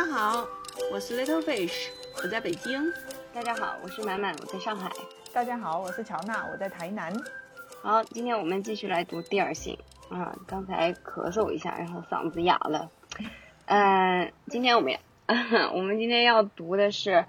家好，我是 Little Fish，我在北京。大家好，我是满满，我在上海。大家好，我是乔娜，我在台南。好，今天我们继续来读第二性啊。刚才咳嗽一下，然后嗓子哑了。嗯，今天我们 我们今天要读的是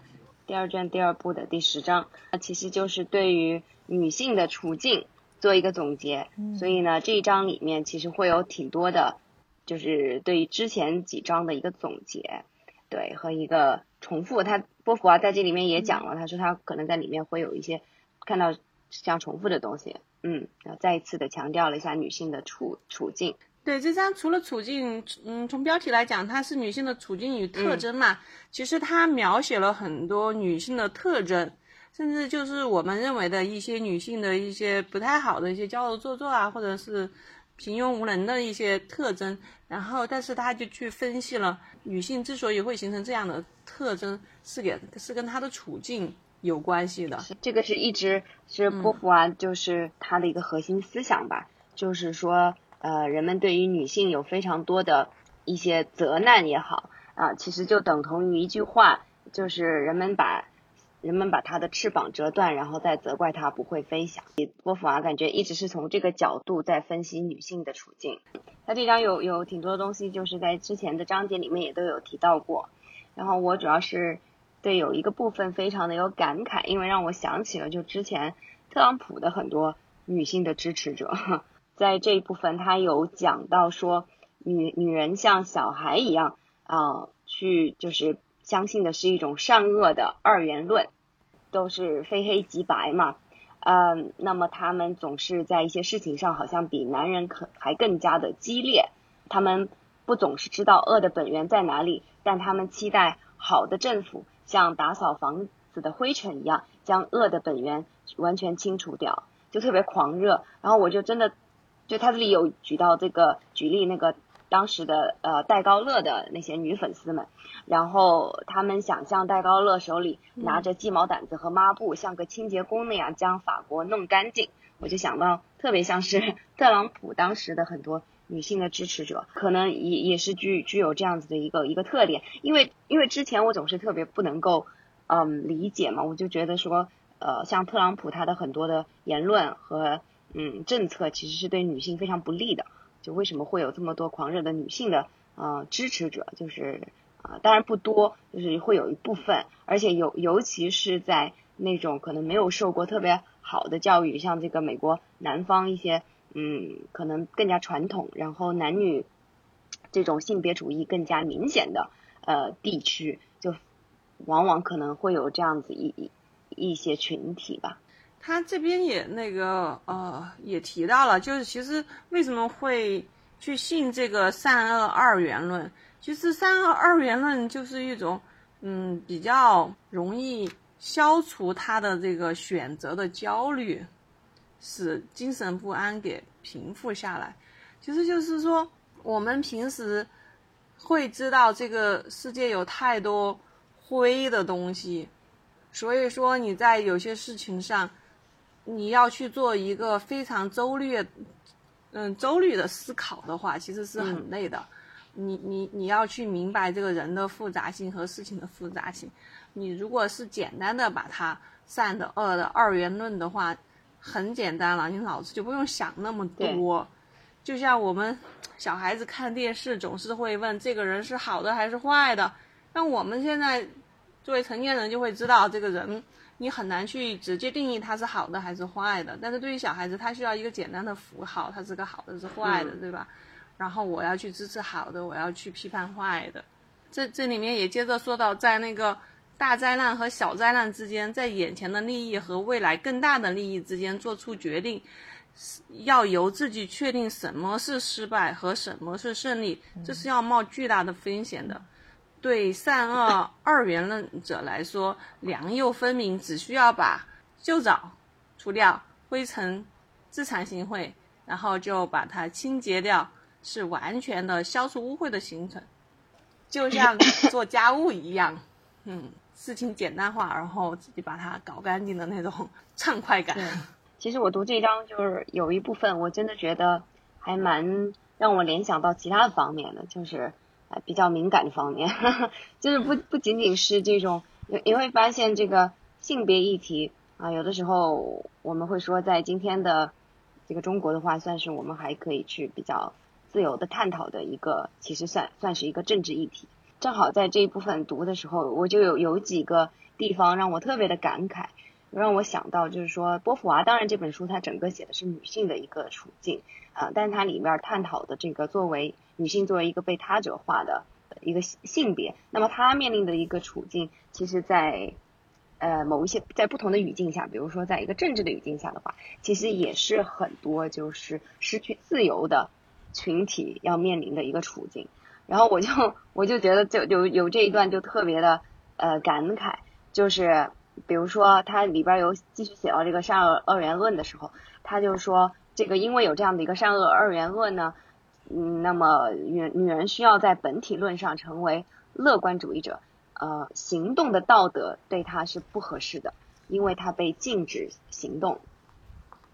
第二卷第二部的第十章，其实就是对于女性的处境做一个总结。所以呢，这一章里面其实会有挺多的，就是对于之前几章的一个总结，对和一个重复。他波伏娃在这里面也讲了，他说他可能在里面会有一些看到像重复的东西。嗯，然后再一次的强调了一下女性的处处境。对这张除了处境，嗯，从标题来讲，它是女性的处境与特征嘛。其实它描写了很多女性的特征，甚至就是我们认为的一些女性的一些不太好的一些娇柔做作啊，或者是平庸无能的一些特征。然后，但是他就去分析了女性之所以会形成这样的特征，是给是跟她的处境有关系的。这个是一直是波伏娃就是他的一个核心思想吧，就是说。呃，人们对于女性有非常多的一些责难也好啊，其实就等同于一句话，就是人们把人们把它的翅膀折断，然后再责怪它不会飞翔。波伏娃感觉一直是从这个角度在分析女性的处境。他这张有有挺多东西，就是在之前的章节里面也都有提到过。然后我主要是对有一个部分非常的有感慨，因为让我想起了就之前特朗普的很多女性的支持者。在这一部分，他有讲到说，女女人像小孩一样啊，去就是相信的是一种善恶的二元论，都是非黑即白嘛。嗯，那么他们总是在一些事情上好像比男人可还更加的激烈。他们不总是知道恶的本源在哪里，但他们期待好的政府像打扫房子的灰尘一样，将恶的本源完全清除掉，就特别狂热。然后我就真的。就他这里有举到这个举例那个当时的呃戴高乐的那些女粉丝们，然后他们想象戴高乐手里拿着鸡毛掸子和抹布，像个清洁工那样将法国弄干净。我就想到特别像是 特朗普当时的很多女性的支持者，可能也也是具具有这样子的一个一个特点。因为因为之前我总是特别不能够嗯理解嘛，我就觉得说呃像特朗普他的很多的言论和。嗯，政策其实是对女性非常不利的。就为什么会有这么多狂热的女性的呃支持者？就是啊，当然不多，就是会有一部分，而且尤尤其是在那种可能没有受过特别好的教育，像这个美国南方一些嗯，可能更加传统，然后男女这种性别主义更加明显的呃地区，就往往可能会有这样子一一一些群体吧。他这边也那个呃也提到了，就是其实为什么会去信这个善恶二元论？其实善恶二元论就是一种嗯比较容易消除他的这个选择的焦虑，使精神不安给平复下来。其实就是说我们平时会知道这个世界有太多灰的东西，所以说你在有些事情上。你要去做一个非常周率，嗯，周率的思考的话，其实是很累的。你你你要去明白这个人的复杂性和事情的复杂性。你如果是简单的把它善的恶的二元论的话，很简单了，你脑子就不用想那么多。就像我们小孩子看电视，总是会问这个人是好的还是坏的。那我们现在作为成年人，就会知道这个人。你很难去直接定义它是好的还是坏的，但是对于小孩子，他需要一个简单的符号，它是个好的是坏的，对吧？然后我要去支持好的，我要去批判坏的。这这里面也接着说到，在那个大灾难和小灾难之间，在眼前的利益和未来更大的利益之间做出决定，要由自己确定什么是失败和什么是胜利，这是要冒巨大的风险的。对善恶二元论者来说，良莠分明，只需要把旧澡除掉，灰尘自惭形秽，然后就把它清洁掉，是完全的消除污秽的形成，就像 做家务一样，嗯，事情简单化，然后自己把它搞干净的那种 畅快感。其实我读这章就是有一部分，我真的觉得还蛮让我联想到其他的方面的，就是。比较敏感的方面，就是不不仅仅是这种，你你会发现这个性别议题啊，有的时候我们会说，在今天的这个中国的话，算是我们还可以去比较自由的探讨的一个，其实算算是一个政治议题。正好在这一部分读的时候，我就有有几个地方让我特别的感慨，让我想到就是说，波伏娃当然这本书它整个写的是女性的一个处境啊，但它里面探讨的这个作为女性作为一个被他者化的一个性别，那么她面临的一个处境，其实，在呃某一些在不同的语境下，比如说在一个政治的语境下的话，其实也是很多就是失去自由的群体要面临的一个处境。然后我就我就觉得就有有这一段就特别的呃感慨，就是比如说他里边有继续写到这个善恶二元论的时候，他就说这个因为有这样的一个善恶二元论呢，嗯，那么女女人需要在本体论上成为乐观主义者，呃，行动的道德对她是不合适的，因为她被禁止行动，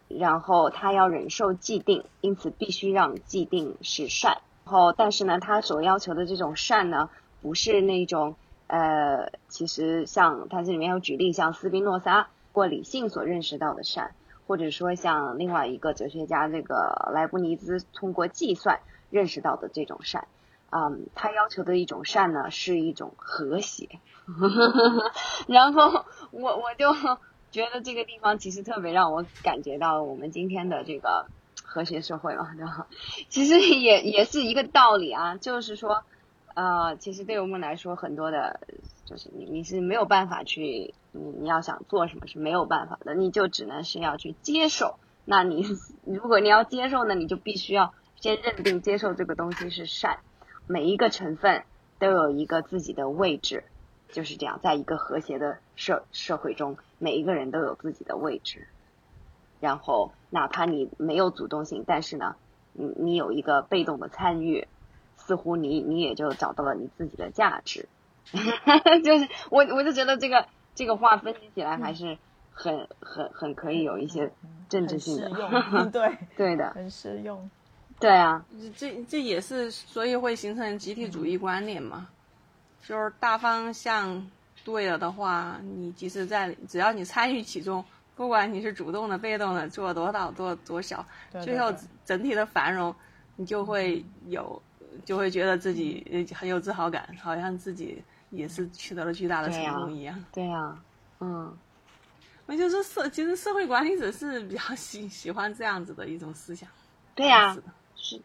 然后她要忍受既定，因此必须让既定是善。然后，但是呢，他所要求的这种善呢，不是那种呃，其实像他这里面有举例，像斯宾诺莎或理性所认识到的善，或者说像另外一个哲学家这个莱布尼兹通过计算认识到的这种善，嗯，他要求的一种善呢，是一种和谐。然后我我就觉得这个地方其实特别让我感觉到我们今天的这个。和谐社会嘛，对吧？其实也也是一个道理啊，就是说，呃，其实对我们来说，很多的，就是你你是没有办法去，你你要想做什么是没有办法的，你就只能是要去接受。那你如果你要接受呢，你就必须要先认定接受这个东西是善，每一个成分都有一个自己的位置，就是这样，在一个和谐的社社会中，每一个人都有自己的位置。然后，哪怕你没有主动性，但是呢，你你有一个被动的参与，似乎你你也就找到了你自己的价值。就是我我就觉得这个这个话分析起来还是很很很可以有一些政治性的，对。对的，很实用。对啊，这这也是所以会形成集体主义观念嘛，就是大方向对了的话，你即使在只要你参与其中。不管你是主动的、被动的，做多大、做多少，最后整体的繁荣，你就会有，就会觉得自己很有自豪感，好像自己也是取得了巨大的成功一样。对呀，嗯，我就说社，其实社会管理者是比较 喜喜欢这样子的一种思想。对呀，是，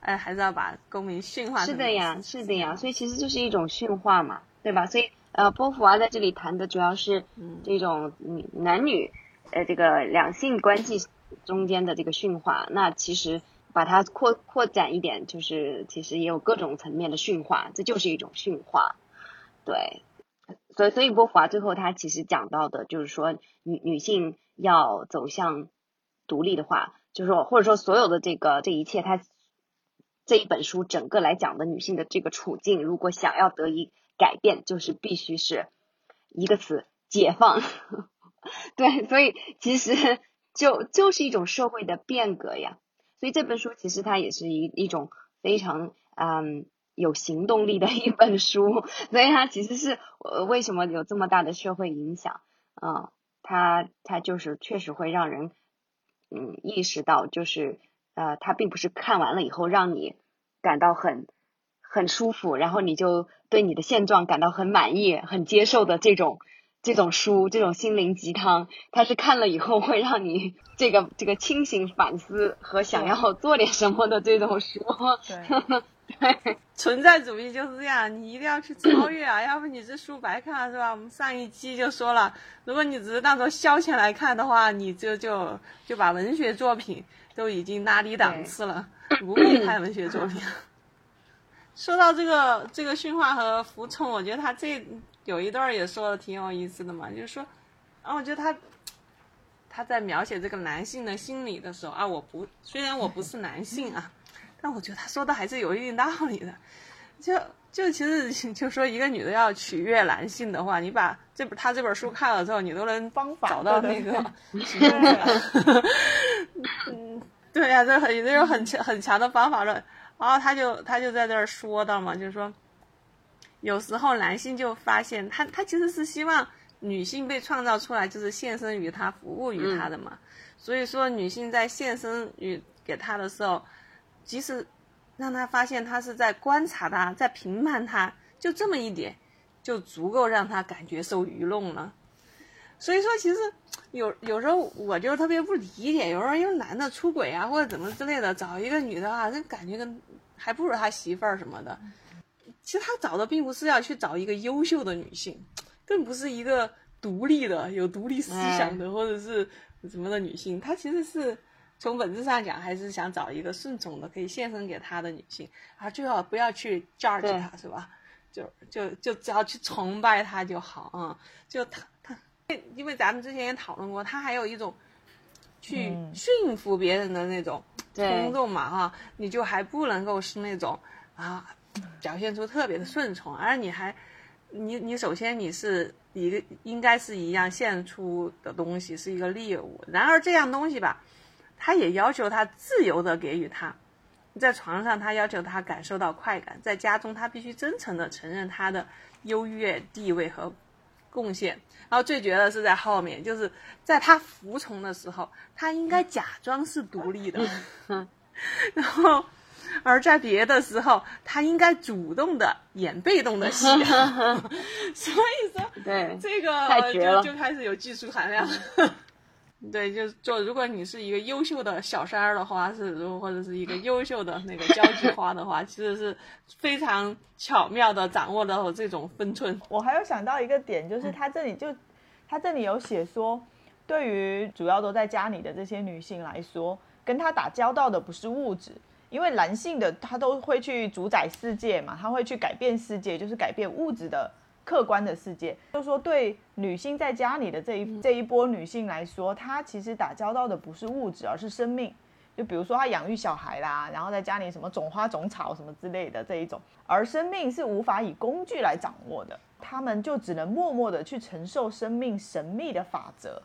哎，还是要把公民驯化。是的呀，是的呀，所以其实就是一种驯化嘛，对吧？所以呃，波伏娃在这里谈的主要是这种男女。呃，这个两性关系中间的这个驯化，那其实把它扩扩展一点，就是其实也有各种层面的驯化，这就是一种驯化。对，所以所以波伏娃最后他其实讲到的就是说，女女性要走向独立的话，就是说或者说所有的这个这一切，他这一本书整个来讲的女性的这个处境，如果想要得以改变，就是必须是一个词：解放。对，所以其实就就是一种社会的变革呀。所以这本书其实它也是一一种非常嗯有行动力的一本书。所以它其实是呃为什么有这么大的社会影响啊？它它就是确实会让人嗯意识到，就是呃它并不是看完了以后让你感到很很舒服，然后你就对你的现状感到很满意、很接受的这种。这种书，这种心灵鸡汤，它是看了以后会让你这个这个清醒反思和想要做点什么的这种书。对，存在主义就是这样，你一定要去超越啊，要不你这书白看了是吧？我们上一期就说了，如果你只是当做消遣来看的话，你就就就把文学作品都已经拉低档次了，不配看文学作品。说到这个这个驯化和服从，我觉得他这。有一段也说的挺有意思的嘛，就是说，啊，我觉得他他在描写这个男性的心理的时候啊，我不虽然我不是男性啊，但我觉得他说的还是有一定道理的。就就其实就说一个女的要取悦男性的话，你把这本他这本书看了之后，你都能方法找到那个。嗯，对呀、这很这种很强很强的方法论。然后他就他就在这儿说到嘛，就是说，有时候男性就发现他他其实是希望女性被创造出来，就是献身于他、服务于他的嘛。所以说，女性在献身于给他的时候，即使让他发现他是在观察他，在评判他，就这么一点，就足够让他感觉受愚弄了。所以说，其实有有时候我就特别不理解，有时候因为男的出轨啊或者怎么之类的，找一个女的啊，这感觉跟还不如他媳妇儿什么的。其实他找的并不是要去找一个优秀的女性，更不是一个独立的、有独立思想的、或者是什么的女性，他其实是从本质上讲，还是想找一个顺从的、可以献身给他的女性，啊最好不要去 judge 对。他，是吧？就就就只要去崇拜他就好啊、嗯，就他他，因为咱们之前也讨论过，他还有一种去嗯。驯服别人的那种冲对动嘛哈，你就还不能够是那种啊表现出特别的顺从，而你还你你首先你是一个应该是一样献出的东西，是一个猎物，然而这样东西吧，他也要求他自由的给予他。在床上，他要求他感受到快感；在家中，他必须真诚的承认他的优越地位和贡献。然后最绝的是在后面，就是在他服从的时候，他应该假装是独立的，然后而在别的时候，他应该主动的演被动的戏。所以说，对，这个就就开始有技术含量。对，就就如果你是一个优秀的小三儿的话，是如果或者是一个优秀的那个交际花的话，其实是非常巧妙的掌握到这种分寸。我还有想到一个点，就是他这里就他这里有写说，对于主要都在家里的这些女性来说，跟他打交道的不是物质，因为男性的他都会去主宰世界嘛，他会去改变世界，就是改变物质的客观的世界。就是说，对女性在家里的这一这一波女性来说，她其实打交道的不是物质，而是生命。就比如说她养育小孩啦，然后在家里什么种花种草什么之类的这一种，而生命是无法以工具来掌握的，他们就只能默默的去承受生命神秘的法则。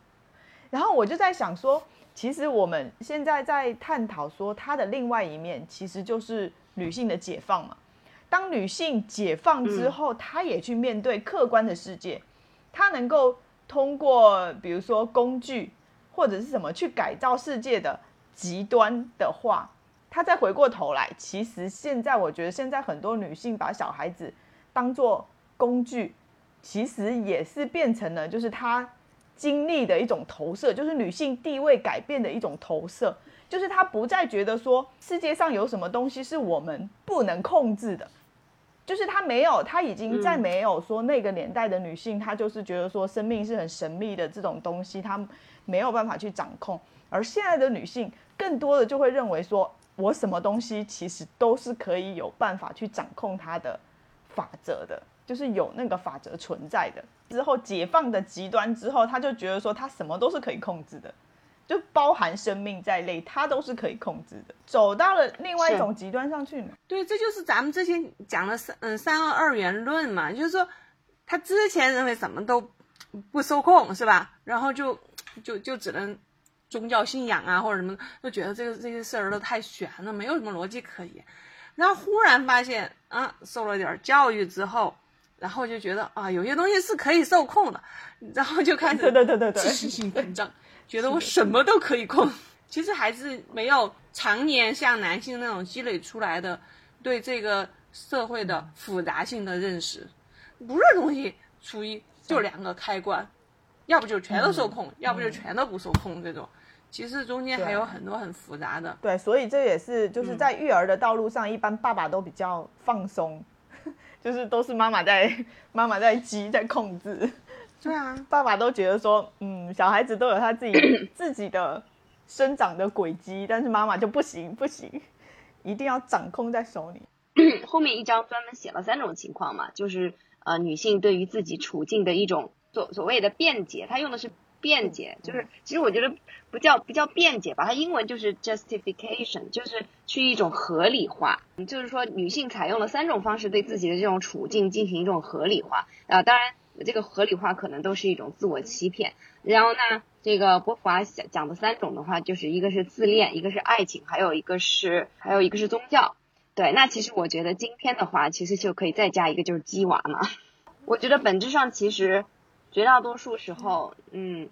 然后我就在想说，其实我们现在在探讨说它的另外一面，其实就是女性的解放嘛。当女性解放之后，她也去面对客观的世界，她能够通过比如说工具或者是什么去改造世界的极端的话，她再回过头来，其实现在我觉得现在很多女性把小孩子当做工具，其实也是变成了就是她经历的一种投射，就是女性地位改变的一种投射，就是她不再觉得说世界上有什么东西是我们不能控制的，就是她没有，她已经在没有说那个年代的女性，她就是觉得说生命是很神秘的这种东西，她没有办法去掌控，而现在的女性更多的就会认为说，我什么东西其实都是可以有办法去掌控它的法则的，就是有那个法则存在的。之后解放的极端之后，她就觉得说她什么都是可以控制的，就包含生命在内，它都是可以控制的。走到了另外一种极端上去呢，对，这就是咱们之前讲的三嗯三二二元论嘛，就是说他之前认为什么都不受控是吧？然后就就就只能宗教信仰啊或者什么，就觉得这个这些事儿都太玄了，没有什么逻辑可言。然后忽然发现啊，受了点教育之后，然后就觉得啊，有些东西是可以受控的，然后就开始对对对对对自信心膨胀，觉得我什么都可以控。其实还是没有常年像男性那种积累出来的对这个社会的复杂性的认识，不是东西初一就两个开关，要不就全都受控，要不就全都不受控这种。其实中间还有很多很复杂的。对，所以这也是就是在育儿的道路上，一般爸爸都比较放松，就是都是妈妈在妈妈在激在控制，对啊，爸爸都觉得说，嗯，小孩子都有他自己 自己的生长的轨迹，但是妈妈就不行不行，一定要掌控在手里。后面一章专门写了三种情况嘛，就是呃女性对于自己处境的一种所所谓的辩解，他用的是辩解，就是其实我觉得不叫不叫辩解吧，它英文就是 justification，就是去一种合理化，嗯就是说女性采用了三种方式对自己的这种处境进行一种合理化啊、当然这个合理化可能都是一种自我欺骗，然后呢，这个波伏娃讲讲的三种的话，就是一个是自恋，一个是爱情，还有一个是还有一个是宗教。对，那其实我觉得今天的话，其实就可以再加一个就是鸡娃嘛。我觉得本质上其实绝大多数时候，嗯，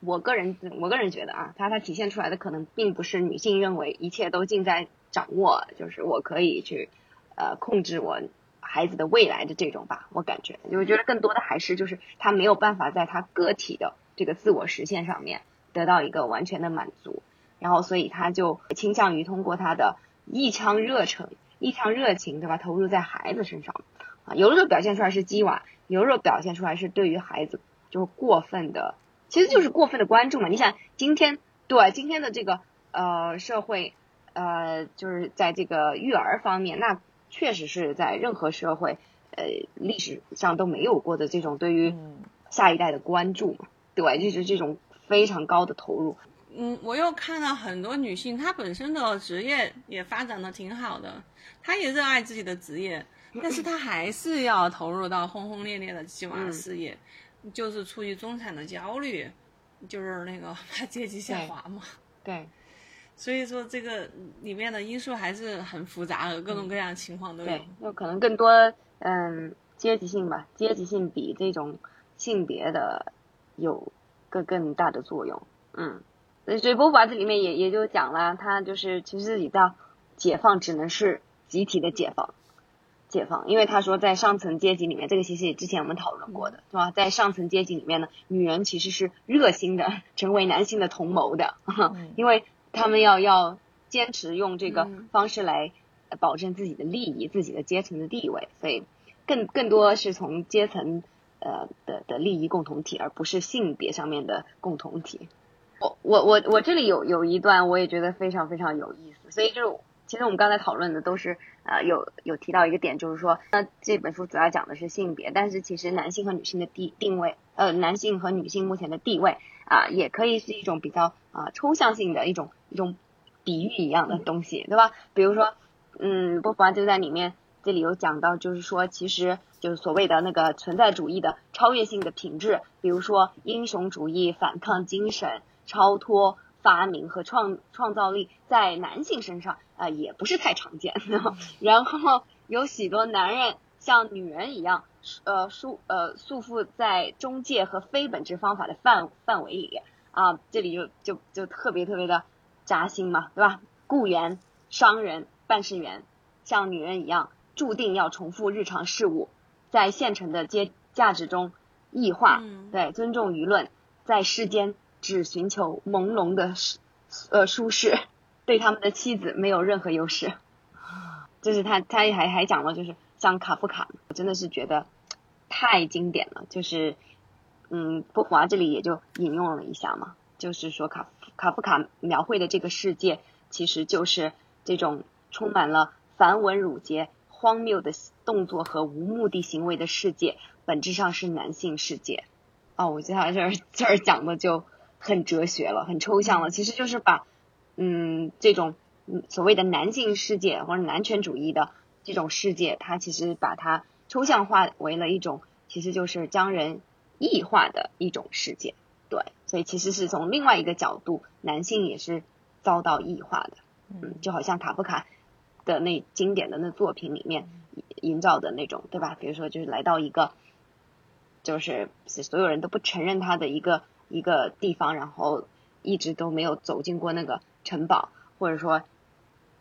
我个人我个人觉得啊，它它体现出来的可能并不是女性认为一切都尽在掌握，就是我可以去呃控制我孩子的未来的这种吧。我感觉，我觉得更多的还是就是他没有办法在他个体的这个自我实现上面得到一个完全的满足，然后所以他就倾向于通过他的一腔热忱、一腔热情，对吧？投入在孩子身上。啊，有的时候表现出来是鸡娃，有的时候表现出来是对于孩子就是过分的，其实就是过分的关注嘛。你想今天对今天的这个呃社会呃就是在这个育儿方面，那确实是在任何社会呃历史上都没有过的这种对于下一代的关注嘛，对，就是这种非常高的投入。嗯，我又看到很多女性，她本身的职业也发展的挺好的，她也热爱自己的职业。但是她还是要投入到轰轰烈烈的计划事业，就是出于中产的焦虑，就是那个 怕阶级下滑嘛。对，所以说这个里面的因素还是很复杂的，各种各样的情况都有。对，有可能更多嗯阶级性吧，阶级性比这种性别的有个更大的作用。嗯，所以波伏娃这里面也也就讲了，他就是其实自己的解放只能是集体的解放。解放，因为他说在上层阶级里面，这个其实也之前我们讨论过的，是吧？在上层阶级里面呢，女人其实是热心的，成为男性的同谋的，因为他们要要坚持用这个方式来保证自己的利益、自己的阶层的地位，所以更更多是从阶层呃的的利益共同体，而不是性别上面的共同体。我我我我这里有有一段，我也觉得非常非常有意思，所以就是。其实我们刚才讨论的都是，呃，有有提到一个点，就是说，那这本书主要讲的是性别，但是其实男性和女性的地定位，呃，男性和女性目前的地位啊，也可以是一种比较啊抽象性的一种一种比喻一样的东西，对吧？比如说，嗯，波伏娃就在里面这里有讲到，就是说，其实就是所谓的那个存在主义的超越性的品质，比如说英雄主义、反抗精神、超脱。发明和创创造力在男性身上啊也不是太常见，然后有许多男人像女人一样，呃束呃束缚在中介和非本质方法的范范围里啊，这里就就就特别特别的扎心嘛，对吧？雇员、商人、办事员像女人一样，注定要重复日常事务，在现成的阶价值中异化，对尊重舆论，在世间。只寻求朦胧的舒呃舒适，对他们的妻子没有任何优势。就是他他还还讲了，就是像卡夫卡，我真的是觉得太经典了。就是嗯，波华这里也就引用了一下嘛，就是说卡卡夫卡描绘的这个世界，其实就是这种充满了繁文缛节、荒谬的动作和无目的行为的世界，本质上是男性世界。哦，我觉得他这儿这儿讲的就。很哲学了，很抽象了，其实就是把，嗯，这种所谓的男性世界或者男权主义的这种世界，它其实把它抽象化为了一种，其实就是将人异化的一种世界，对，所以其实是从另外一个角度，男性也是遭到异化的，嗯，就好像卡夫卡的那经典的那作品里面营造的那种，对吧？比如说就是来到一个，就是所有人都不承认他的一个。一个地方，然后一直都没有走进过那个城堡，或者说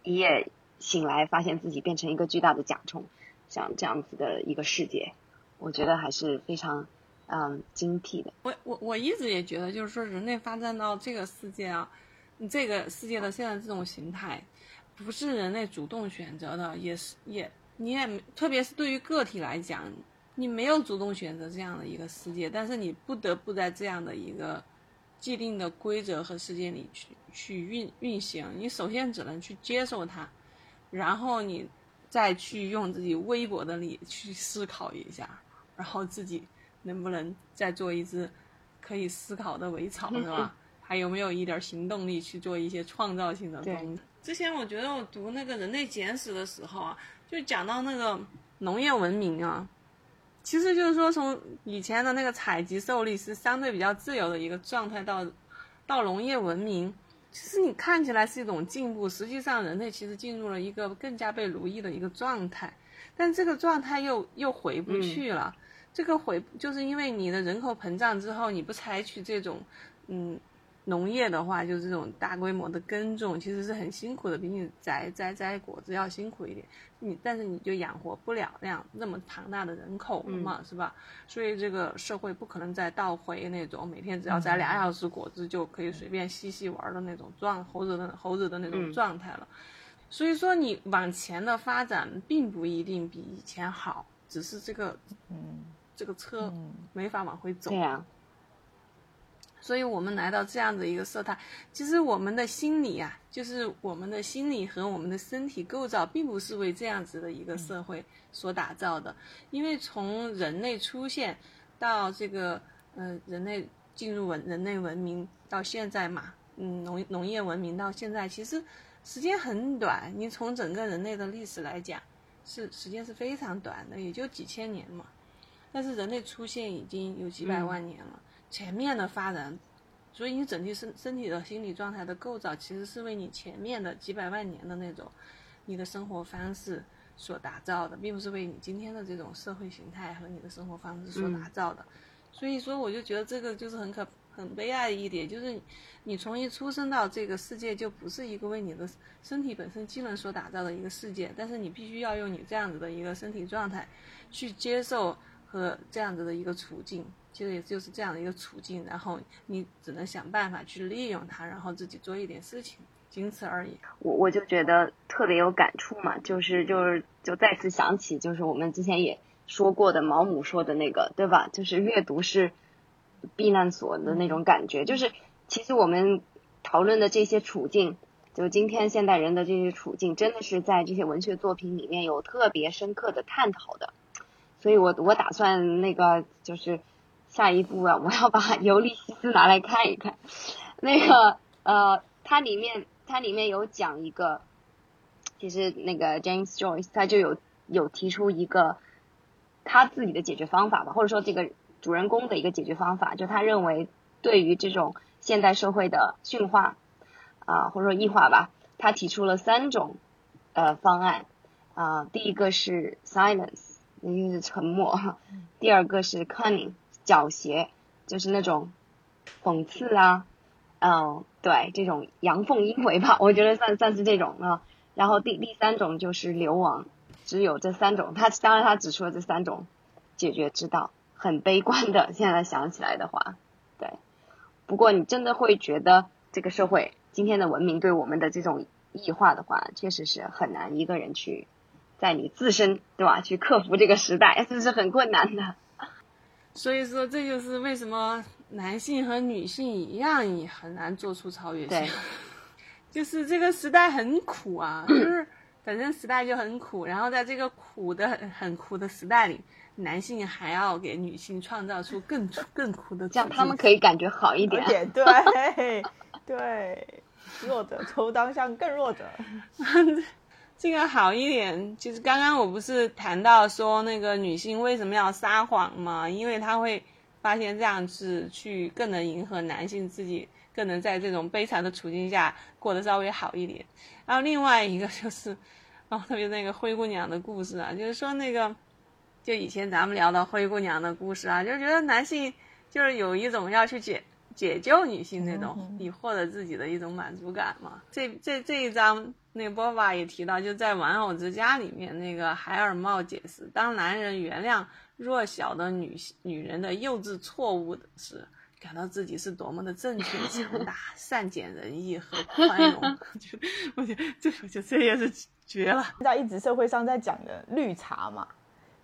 一夜醒来发现自己变成一个巨大的甲虫，像这样子的一个世界，我觉得还是非常嗯精辟的。我我我一直也觉得，就是说人类发展到这个世界啊，这个世界的现在这种形态，不是人类主动选择的，也是也你也特别是对于个体来讲。你没有主动选择这样的一个世界，但是你不得不在这样的一个既定的规则和世界里去去运运行。你首先只能去接受它，然后你再去用自己微薄的力去思考一下，然后自己能不能再做一只可以思考的苇草，是吧？还有没有一点行动力去做一些创造性的东西？之前我觉得我读那个《人类简史》的时候啊，就讲到那个农业文明啊。其实就是说，从以前的那个采集狩猎是相对比较自由的一个状态，到到农业文明，其实你看起来是一种进步，实际上人类其实进入了一个更加被奴役的一个状态，但这个状态又又回不去了。这个回就是因为你的人口膨胀之后，你不采取这种嗯。农业的话，就是这种大规模的耕种，其实是很辛苦的，比你摘摘摘果子要辛苦一点。你但是你就养活不了那样那么庞大的人口了嘛，是吧？所以这个社会不可能再倒回那种每天只要摘俩小时果子就可以随便嬉戏玩的那种状猴子的猴子的那种状态了。所以说你往前的发展并不一定比以前好，只是这个嗯这个车没法往回走。对呀。所以我们来到这样的一个社态，其实我们的心理啊，就是我们的心理和我们的身体构造，并不是为这样子的一个社会所打造的。因为从人类出现到这个，呃，人类进入文人类文明到现在嘛，嗯，农农业文明到现在，其实时间很短。你从整个人类的历史来讲，是时间是非常短的，也就几千年嘛。但是人类出现已经有几百万年了。前面的发展，所以你整体身身体的心理状态的构造，其实是为你前面的几百万年的那种你的生活方式所打造的，并不是为你今天的这种社会形态和你的生活方式所打造的。所以说，我就觉得这个就是很可很悲哀的一点，就是你从一出生到这个世界，就不是一个为你的身体本身机能所打造的一个世界，但是你必须要用你这样子的一个身体状态去接受和这样子的一个处境。其实也就是这样的一个处境，然后你只能想办法去利用它，然后自己做一点事情，仅此而已。我我就觉得特别有感触嘛，就是就是就再次想起，就是我们之前也说过的毛姆说的那个，对吧？就是阅读是避难所的那种感觉。就是其实我们讨论的这些处境，就今天现代人的这些处境，真的是在这些文学作品里面有特别深刻的探讨的。所以我我打算那个就是。下一步啊，我要把《尤利西斯》拿来看一看。那个呃，它里面它里面有讲一个，其实那个 James Joyce 他就有有提出一个他自己的解决方法吧，或者说这个主人公的一个解决方法，就他认为对于这种现代社会的驯化啊，或者说异化吧，他提出了三种呃方案啊，第一个是 silence，也就是沉默；第二个是 cunning。狡黠，就是那种讽刺啊，嗯，对，这种阳奉阴违吧，我觉得算算是这种啊。然后第第三种就是流亡，只有这三种。他当然他指出了这三种解决之道，很悲观的。现在想起来的话，对。不过你真的会觉得这个社会今天的文明对我们的这种异化的话，确实是很难一个人去在你自身对吧去克服这个时代，这是很困难的。所以说，这就是为什么男性和女性一样也很难做出超越性。就是这个时代很苦啊，就是本身时代就很苦，然后在这个苦的很苦的时代里，男性还要给女性创造出更更苦的，这样他们可以感觉好一点。对对，弱者抽当向更弱者。这个好一点，就是刚刚我不是谈到说那个女性为什么要撒谎吗？因为她会发现这样子去更能迎合男性，自己更能在这种悲惨的处境下过得稍微好一点。然后另外一个就是，哦，特别那个灰姑娘的故事啊，就是说那个，就以前咱们聊的灰姑娘的故事啊，就觉得男性就是有一种要去解解救女性那种，以获得自己的一种满足感嘛。这这这一章。那波娃也提到，就在《玩偶之家》里面，那个海尔茂解释，当男人原谅弱小的女女人的幼稚错误时，感到自己是多么的正确、强大、善解人意和宽容。我觉得这，我觉得这也是绝了。在一直社会上在讲的绿茶嘛，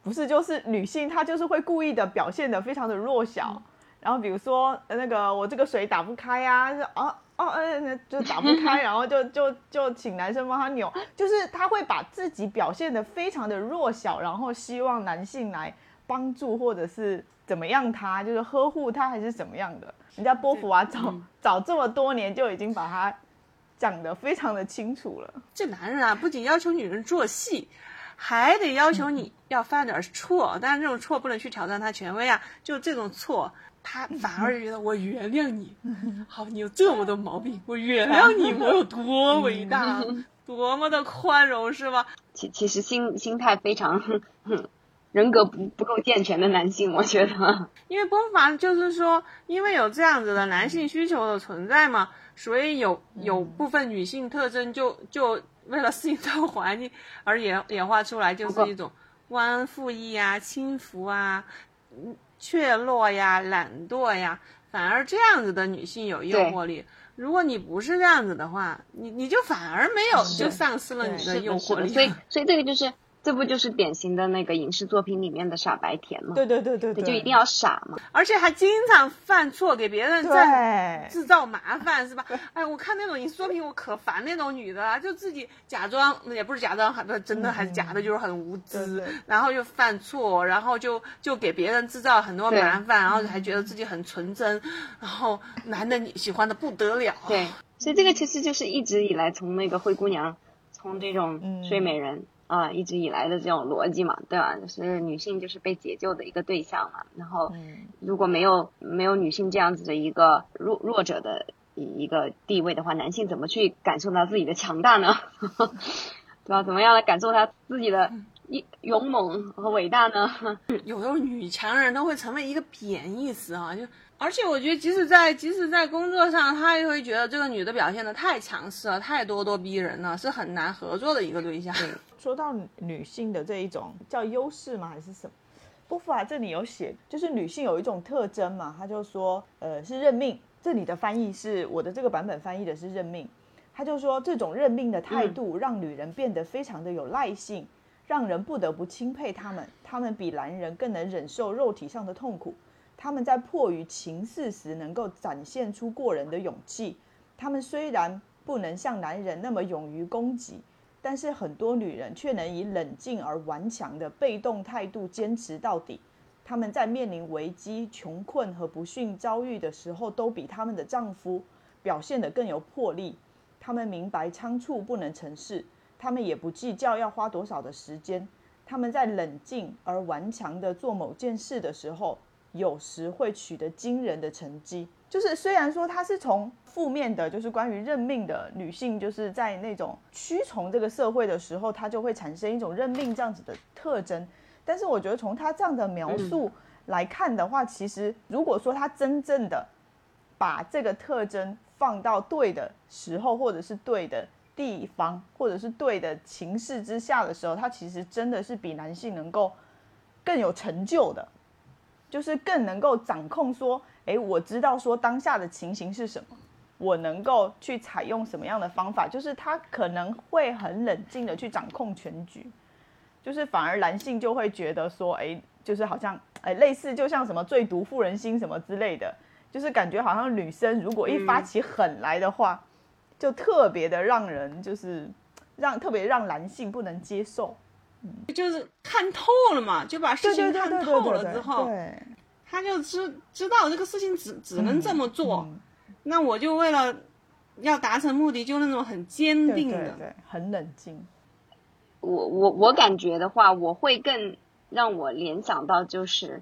不是就是女性她就是会故意的表现的非常的弱小，然后比如说那个我这个水打不开呀，啊。哦，嗯，就打不开，然后就就就请男生帮他扭，就是他会把自己表现的非常的弱小，然后希望男性来帮助或者是怎么样，他就是呵护他还是怎么样的。人家波伏娃早早这么多年就已经把他讲得非常的清楚了。这男人啊，不仅要求女人做戏，还得要求你要犯点错，但是这种错不能去挑战他权威啊，就这种错。他 反而觉得我原谅你，好，你有这么多毛病，我原谅 你，我有多伟大，多么的宽容，是吧？其其实心心态非常人格不不够健全的男性，我觉得，因为波伏娃就是说，因为有这样子的男性需求的存在嘛，所以有有部分女性特征就就为了适应这个环境而演演化出来，就是一种忘恩负义啊、轻浮啊。怯懦呀，懒惰呀，反而这样子的女性有诱惑力。如果你不是这样子的话，你你就反而没有，就丧失了你的诱惑力。所以，所以这个就是。这不就是典型的那个影视作品里面的傻白甜吗？对对对对对，就一定要傻嘛，而且还经常犯错，给别人在制造麻烦，是吧？哎，我看那种影视作品，我可烦那种女的了，就自己假装也不是假装，还不真的还是假的，就是很无知，然后又犯错，然后就就给别人制造很多麻烦，然后还觉得自己很纯真，然后男的你喜欢的不得了。对，所以这个其实就是一直以来从那个灰姑娘，从这种睡美人。啊，一直以来的这种逻辑嘛，对吧？就是女性就是被解救的一个对象嘛。然后，如果没有没有女性这样子的一个弱弱者的一个地位的话，男性怎么去感受到自己的强大呢？对吧？怎么样来感受他自己的勇勇猛和伟大呢？有时候女强人都会成为一个贬义词啊，就。而且我觉得，即使在即使在工作上，他也会觉得这个女的表现的太强势了，太咄咄逼人了，是很难合作的一个对象。说到女性的这一种叫优势吗？还是什么？波伏娃这里有写，就是女性有一种特征嘛，他就说，呃，是认命。这里的翻译是我的这个版本翻译的是认命。他就说，这种认命的态度让女人变得非常的有耐性，让人不得不钦佩她们。她们比男人更能忍受肉体上的痛苦。他们在迫于情势时，能够展现出过人的勇气。他们虽然不能像男人那么勇于攻击，但是很多女人却能以冷静而顽强的被动态度坚持到底。她们在面临危机、穷困和不幸遭遇的时候，都比她们的丈夫表现得更有魄力。她们明白仓促不能成事，她们也不计较要花多少的时间。她们在冷静而顽强地做某件事的时候。有时会取得惊人的成绩，就是虽然说它是从负面的，就是关于认命的女性，就是在那种屈从这个社会的时候，她就会产生一种认命这样子的特征。但是我觉得从她这样的描述来看的话，其实如果说她真正的把这个特征放到对的时候，或者是对的地方，或者是对的情势之下的时候，她其实真的是比男性能够更有成就的。就是更能够掌控，说，哎，我知道说当下的情形是什么，我能够去采用什么样的方法，就是他可能会很冷静的去掌控全局，就是反而男性就会觉得说，哎，就是好像，哎，类似就像什么最毒妇人心什么之类的，就是感觉好像女生如果一发起狠来的话，就特别的让人就是让特别让男性不能接受。就是看透了嘛，就把事情看透了之后，他就知知道这个事情只只能这么做，那我就为了要达成目的，就那种很坚定的，对，很冷静。我我我感觉的话，我会更让我联想到就是，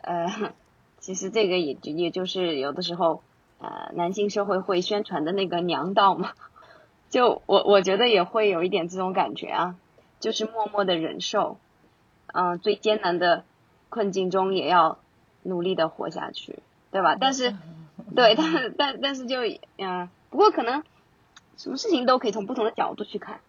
呃，其实这个也也就是有的时候，呃，男性社会会宣传的那个娘道嘛，就我我觉得也会有一点这种感觉啊。就是默默的忍受，嗯，最艰难的困境中也要努力的活下去，对吧？但是，对，但但但是就，嗯，不过可能什么事情都可以从不同的角度去看，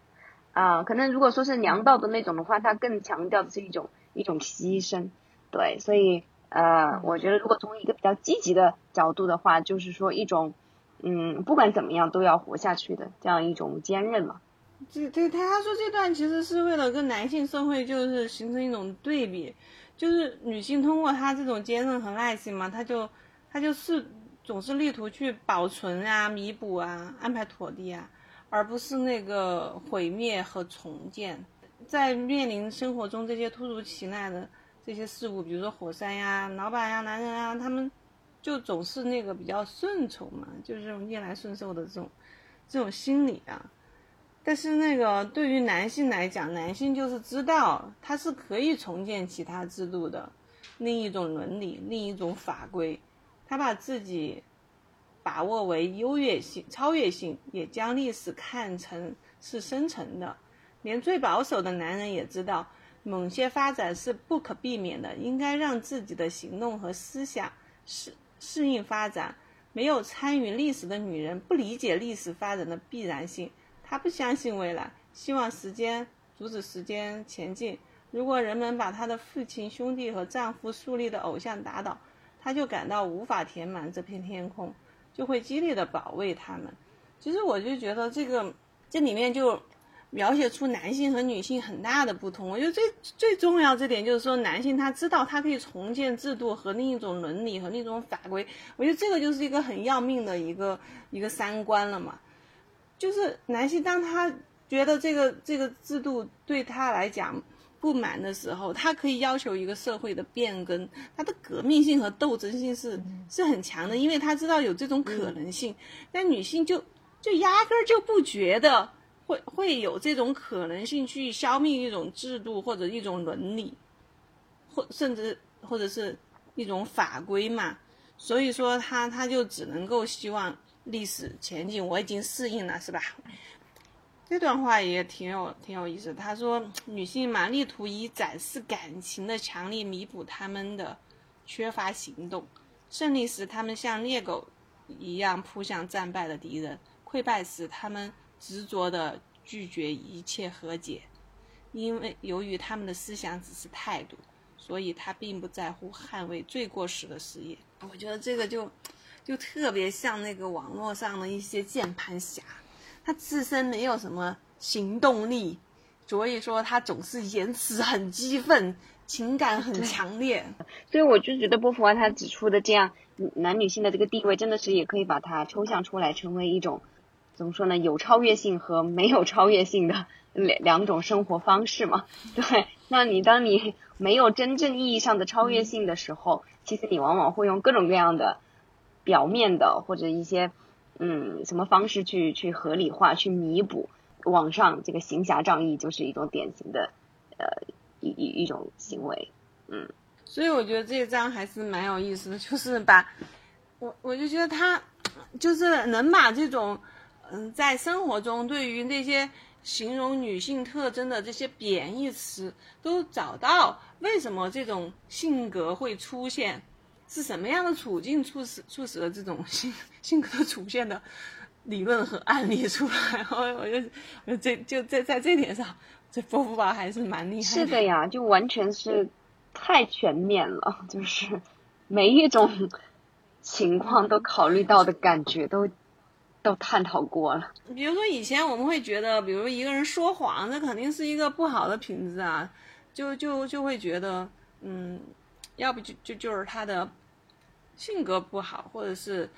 啊，可能如果说是娘道的那种的话，它更强调的是一种一种牺牲，对，所以，呃，我觉得如果从一个比较积极的角度的话，就是说一种，嗯，不管怎么样都要活下去的这样一种坚韧嘛。这这他他说这段其实是为了跟男性社会就是形成一种对比，就是女性通过她这种坚韧和耐心嘛，她就她就是总是力图去保存啊、弥补啊、安排妥地啊，而不是那个毁灭和重建。在面临生活中这些突如其来的这些事物，比如说火山呀、老板呀、男人啊，他们就总是那个比较顺从嘛，就是这种逆来顺受的这种这种心理啊。但是那个对于男性来讲，男性就是知道他是可以重建其他制度的，另一种伦理，另一种法规，他把自己把握为优越性、超越性，也将历史看成是生成的。连最保守的男人也知道，某些发展是不可避免的，应该让自己的行动和思想适适应发展。没有参与历史的女人不理解历史发展的必然性，他不相信未来，希望时间阻止时间前进。如果人们把他的父亲、兄弟和丈夫树立的偶像打倒，他就感到无法填满这片天空，就会激烈的保卫他们。其实我就觉得这个这里面就。描写出男性和女性很大的不同，我觉得最最重要这点就是说，男性他知道他可以重建制度和另一种伦理和另一种法规，我觉得这个就是一个很要命的一个一个三观了嘛。就是男性当他觉得这个这个制度对他来讲不满的时候，他可以要求一个社会的变更，他的革命性和斗争性是是很强的，因为他知道有这种可能性。但女性就就压根儿就不觉得。会会有这种可能性去消灭一种制度或者一种伦理，或甚至或者是一种法规嘛？所以说他他就只能够希望历史前进。我已经适应了，是吧？这段话也挺有挺有意思。他说，女性嘛，力图以展示感情的强力弥补他们的缺乏行动。胜利时，他们像猎狗一样扑向战败的敌人；溃败时，他们。执着的拒绝一切和解，因为由于他们的思想只是态度，所以他并不在乎捍卫最过时的事业。我觉得这个就，就特别像那个网络上的一些键盘侠，他自身没有什么行动力，所以说他总是言辞很激愤，情感很强烈。所以我就觉得波伏娃他指出的这样男女性的这个地位，真的是也可以把它抽象出来，成为一种。怎么说呢？有超越性和没有超越性的两两种生活方式嘛？对，那你当你没有真正意义上的超越性的时候，其实你往往会用各种各样的表面的或者一些嗯什么方式去去合理化、去弥补。网上这个行侠仗义就是一种典型的呃一一一种行为，嗯。所以我觉得这一章还是蛮有意思的，就是把我我就觉得他就是能把这种。嗯，在生活中，对于那些形容女性特征的这些贬义词，都找到为什么这种性格会出现，是什么样的处境促使促使了这种性性格的出现的理论和案例出来。我我就我这就在在这点上，这波伏娃还是蛮厉害的。是的呀，就完全是太全面了，就是每一种情况都考虑到的感觉都。都探讨过了。比如说，以前我们会觉得，比如一个人说谎，那肯定是一个不好的品质啊，就就就会觉得，嗯，要不就就就是他的性格不好，或者是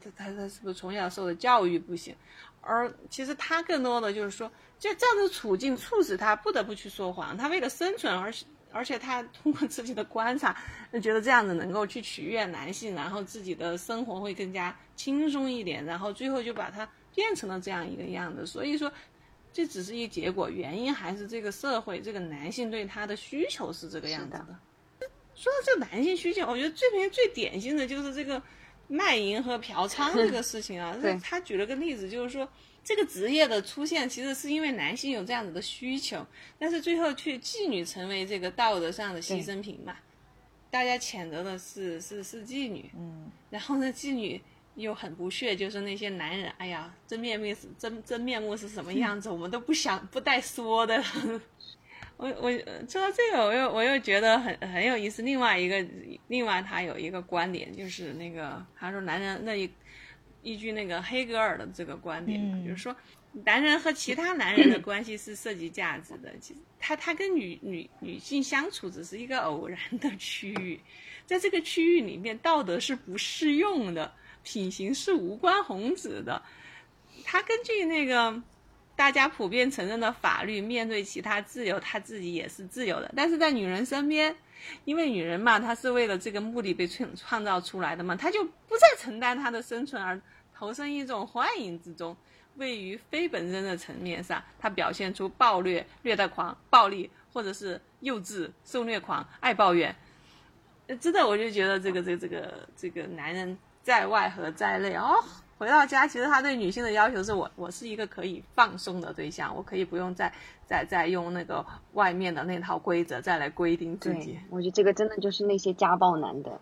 他他他是不是从小受的教育不行？而其实他更多的就是说，就这样的处境促使他不得不去说谎，他为了生存而。而且他通过自己的观察，就觉得这样子能够去取悦男性，然后自己的生活会更加轻松一点，然后最后就把它变成了这样一个样子。所以说，这只是一结果，原因还是这个社会这个男性对他的需求是这个样子的。说到这个男性需求，我觉得最最最典型的就是这个卖淫和嫖娼这个事情啊。他举了个例子，就是说。这个职业的出现，其实是因为男性有这样子的需求，但是最后却妓女成为这个道德上的牺牲品嘛？大家谴责的是是是妓女，嗯，然后呢，妓女又很不屑，就是那些男人，哎呀，真面目是真真面目是什么样子，我们都不想不带说的。我我说到这个，我又我又觉得很很有意思。另外一个，另外他有一个观点，就是那个他说男人那一。依据那个黑格尔的这个观点，就是说，男人和其他男人的关系是涉及价值的。其实，他他跟女女女性相处只是一个偶然的区域，在这个区域里面，道德是不适用的，品行是无关宏旨的。他根据那个大家普遍承认的法律，面对其他自由，他自己也是自由的。但是在女人身边，因为女人嘛，她是为了这个目的被创创造出来的嘛，她就不再承担她的生存而。投身一种幻影之中，位于非本身的层面上，她表现出暴虐、虐待狂、暴力，或者是幼稚、受虐狂、爱抱怨。真的，我就觉得这个这个这个这个男人在外和在内哦，回到家，其实他对女性的要求是我，我是一个可以放松的对象，我可以不用再再再用那个外面的那套规则再来规定自己对。，我觉得这个真的就是那些家暴男的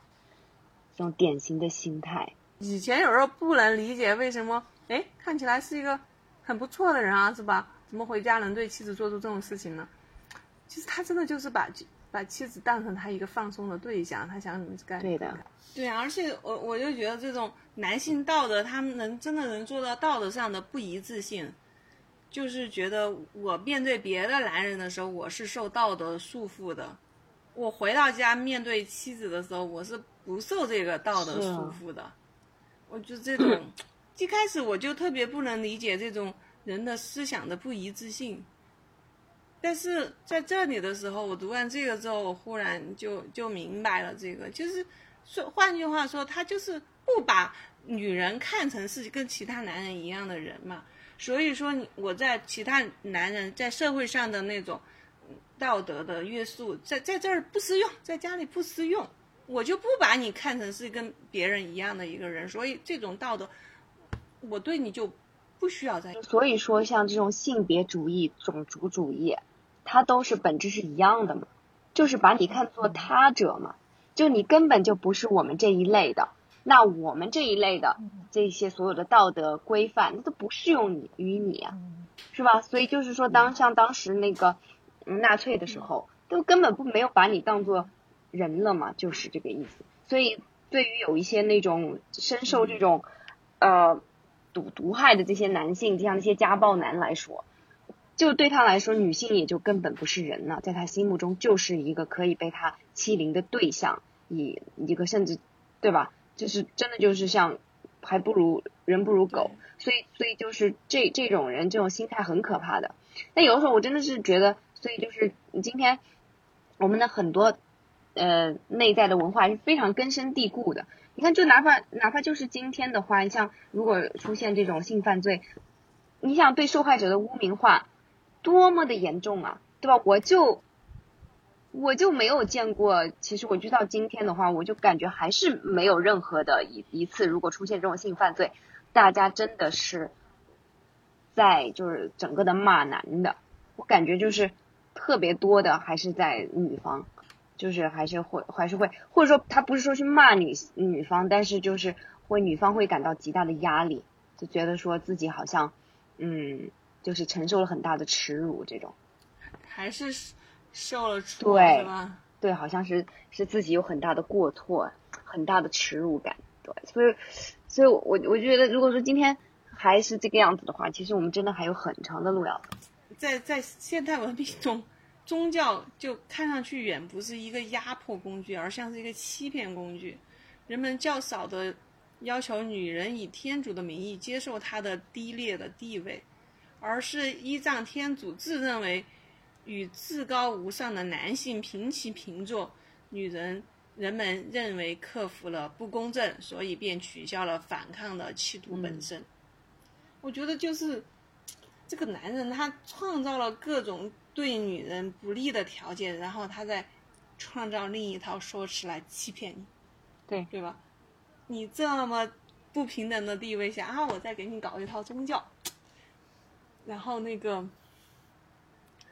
这种典型的心态。以前有时候不能理解为什么，哎，看起来是一个很不错的人啊，是吧？怎么回家能对妻子做出这种事情呢？其实他真的就是把把妻子当成他一个放松的对象，他想怎么干对的，对啊，而且我我就觉得这种男性道德，他们能真的能做到道德上的不一致性，就是觉得我面对别的男人的时候，我是受道德束缚的；我回到家面对妻子的时候，我是不受这个道德束缚的。我就这种，一开始我就特别不能理解这种人的思想的不一致性。但是在这里的时候，我读完这个之后，我忽然就就明白了，这个就是说，换句话说，他就是不把女人看成是跟其他男人一样的人嘛。所以说你，我在其他男人在社会上的那种道德的约束，在在这儿不适用，在家里不适用，我就不把你看成是跟别人一样的一个人。所以这种道德，我对你就不需要再所以说像这种性别主义、种族主义，它都是本质是一样的嘛，就是把你看作他者嘛，就你根本就不是我们这一类的。那我们这一类的这些所有的道德规范，那都不适用你于你啊，是吧？所以就是说，当像当时那个嗯纳粹的时候，都根本不没有把你当做人了嘛，就是这个意思。所以对于有一些那种深受这种呃毒毒害的这些男性，像那些家暴男来说，就对他来说，女性也就根本不是人了，在他心目中就是一个可以被他欺凌的对象，以一个甚至对吧？就是真的就是像还不如人不如狗，所以所以就是这这种人这种心态很可怕的。那有的时候我真的是觉得，所以就是今天我们的很多呃内在的文化是非常根深蒂固的。你看，就哪怕哪怕就是今天的话，你像如果出现这种性犯罪，你想对受害者的污名化多么的严重啊，对吧？我就我就没有见过，其实我就到今天的话，我就感觉还是没有任何的一一次，如果出现这种性犯罪，大家真的是在就是整个的骂男的，我感觉就是特别多的还是在女方。就是还是会还是会，或者说他不是说去骂女女方，但是就是会女方会感到极大的压力，就觉得说自己好像嗯，就是承受了很大的耻辱这种，还是受了挫对？对，好像是是自己有很大的过错，很大的耻辱感，对，所以所以我我觉得如果说今天还是这个样子的话，其实我们真的还有很长的路要走。在在现代文明中，宗教就看上去远不是一个压迫工具，而像是一个欺骗工具。人们较少的要求女人以天主的名义接受她的低劣的地位，而是依仗天主自认为与至高无上的男性平起平坐。女人人们认为克服了不公正，所以便取消了反抗的企图本身。我觉得就是这个男人他创造了各种对女人不利的条件，然后他再创造另一套说辞来欺骗你，对对吧？你这么不平等的地位下啊，我再给你搞一套宗教，然后那个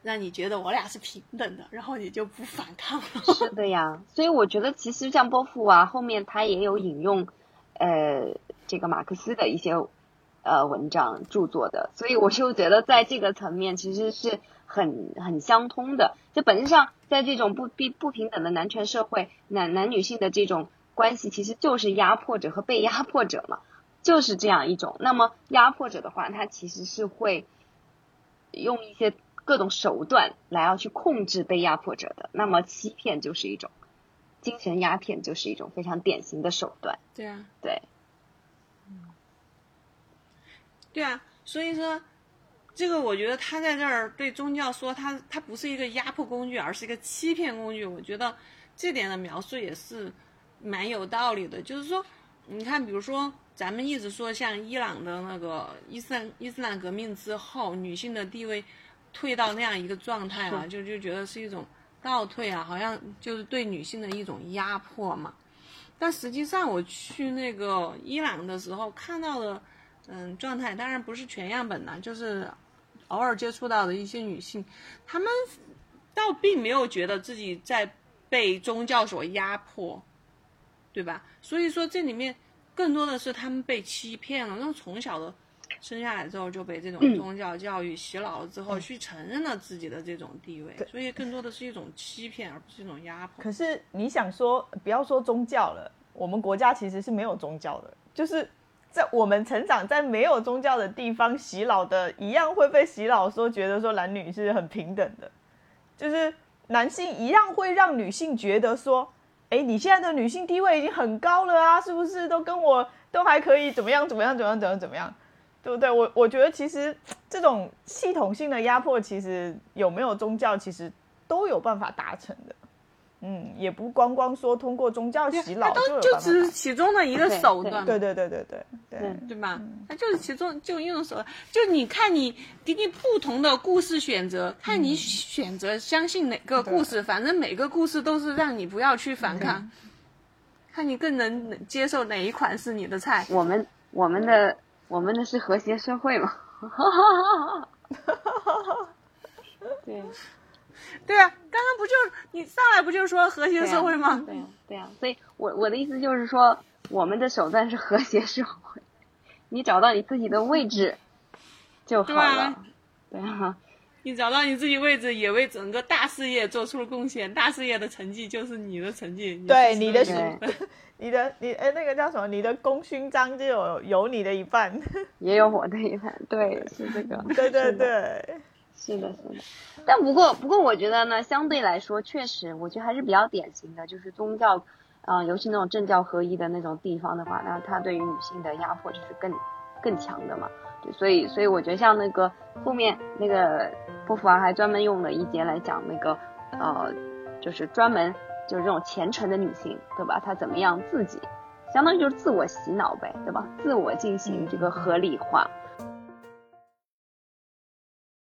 让你觉得我俩是平等的，然后你就不反抗了。是的呀，所以我觉得其实像波伏娃后面他也有引用，呃，这个马克思的一些呃文章著作的，所以我就觉得在这个层面其实是很很相通的。就本质上，在这种不不不平等的男权社会，男男女性的这种关系其实就是压迫者和被压迫者嘛，就是这样一种。那么压迫者的话，他其实是会用一些各种手段来要去控制被压迫者的。那么欺骗就是一种，精神鸦片就是一种非常典型的手段。对啊，对，对啊，所以说，这个我觉得他在这儿对宗教说他他不是一个压迫工具，而是一个欺骗工具。我觉得这点的描述也是蛮有道理的。就是说，你看，比如说咱们一直说像伊朗的那个伊斯兰伊斯兰革命之后，女性的地位退到那样一个状态了，就就觉得是一种倒退啊，好像就是对女性的一种压迫嘛。但实际上，我去那个伊朗的时候看到的，嗯，状态当然不是全样本的，就是偶尔接触到的一些女性，她们倒并没有觉得自己在被宗教所压迫，对吧？所以说这里面更多的是他们被欺骗了，那从小的。生下来之后就被这种宗教教育洗脑了，之后去承认了自己的这种地位，所以更多的是一种欺骗，而不是一种压迫。可是你想说，不要说宗教了，我们国家其实是没有宗教的，就是在我们成长在没有宗教的地方洗脑的，一样会被洗脑说觉得说男女是很平等的，就是男性一样会让女性觉得说，哎，你现在的女性地位已经很高了啊，是不是都跟我都还可以怎么样怎么样怎么样怎么样怎么样？对不对？我我觉得其实这种系统性的压迫，其实有没有宗教，其实都有办法达成的。嗯，也不光光说通过宗教洗脑都就只是其中的一个手段。对对对对对对对吧？它就是其中就一种手段。就你看你给你不同的故事选择，看你选择相信哪个故事，反正每个故事都是让你不要去反抗，看你更能接受哪一款是你的菜。我们我们的。我们的是和谐社会嘛？哈哈哈哈哈对，对啊，刚刚不就你上来不就说和谐社会吗？对呀，对呀，所以我我的意思就是说，我们的手段是和谐社会，你找到你自己的位置就好了。对啊，你找到你自己位置，也为整个大事业做出了贡献，大事业的成绩就是你的成绩。对，你的你的你哎，那个叫什么？你的功勋章就有有你的一半，也有我的一半。对，是这个。对对对，是的，是的。但不过不过，我觉得呢，相对来说，确实，我觉得还是比较典型的，就是宗教，啊，尤其那种政教合一的那种地方的话，那它对于女性的压迫就是更更强的嘛。对，所以所以我觉得像那个后面那个波伏娃还专门用了一节来讲那个，呃，就是专门。就是这种虔诚的女性，对吧？她怎么样自己，相当于就是自我洗脑呗，对吧？自我进行这个合理化，